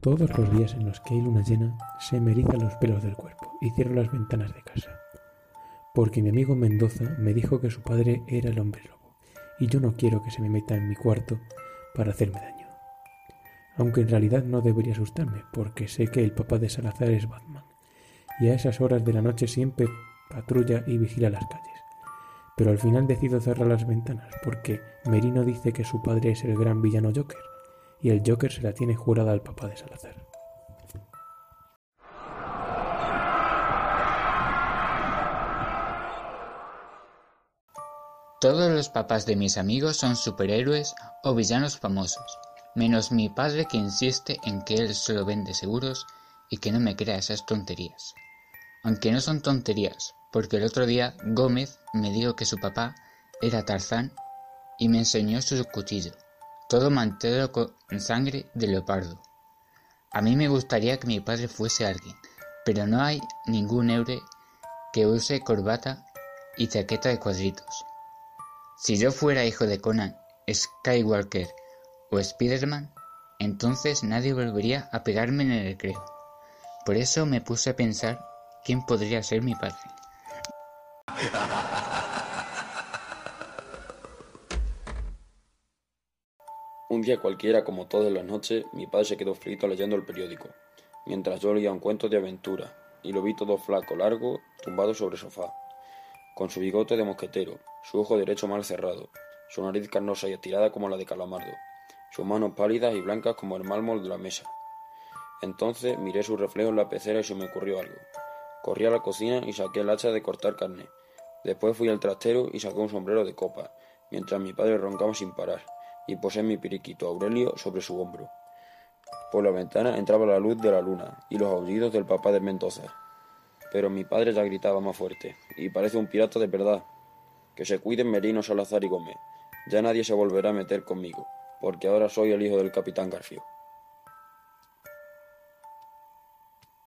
Todos los días en los que hay luna llena se me erizan los pelos del cuerpo y cierro las ventanas de casa. Porque mi amigo Mendoza me dijo que su padre era el hombre lobo y yo no quiero que se me meta en mi cuarto para hacerme daño. Aunque en realidad no debería asustarme porque sé que el papá de Salazar es Batman y a esas horas de la noche siempre patrulla y vigila las calles. Pero al final decido cerrar las ventanas porque Merino dice que su padre es el gran villano Joker y el Joker se la tiene jurada al papá de Salazar. Todos los papás de mis amigos son superhéroes o villanos famosos, menos mi padre que insiste en que él solo vende seguros y que no me crea esas tonterías. Aunque no son tonterías, porque el otro día Gómez me dijo que su papá era Tarzán y me enseñó su cuchillo, todo manchado con sangre de leopardo. A mí me gustaría que mi padre fuese alguien, pero no hay ningún eure que use corbata y chaqueta de cuadritos. Si yo fuera hijo de Conan, Skywalker o Spiderman, entonces nadie volvería a pegarme en el recreo. Por eso me puse a pensar quién podría ser mi padre. Un día cualquiera, como todas las noches, mi padre se quedó frito leyendo el periódico, mientras yo leía un cuento de aventura, y lo vi todo flaco, largo, tumbado sobre el sofá, con su bigote de mosquetero, su ojo derecho mal cerrado, su nariz carnosa y estirada como la de calamardo, sus manos pálidas y blancas como el mármol de la mesa. Entonces miré su reflejo en la pecera y se me ocurrió algo. Corrí a la cocina y saqué el hacha de cortar carne. Después fui al trastero y saqué un sombrero de copa, mientras mi padre roncaba sin parar y posé mi periquito Aurelio sobre su hombro. Por la ventana entraba la luz de la luna y los aullidos del papá de Mendoza. Pero mi padre ya gritaba más fuerte, y parece un pirata de verdad. Que se cuiden Merino, Salazar y Gómez. Ya nadie se volverá a meter conmigo, porque ahora soy el hijo del capitán Garfio.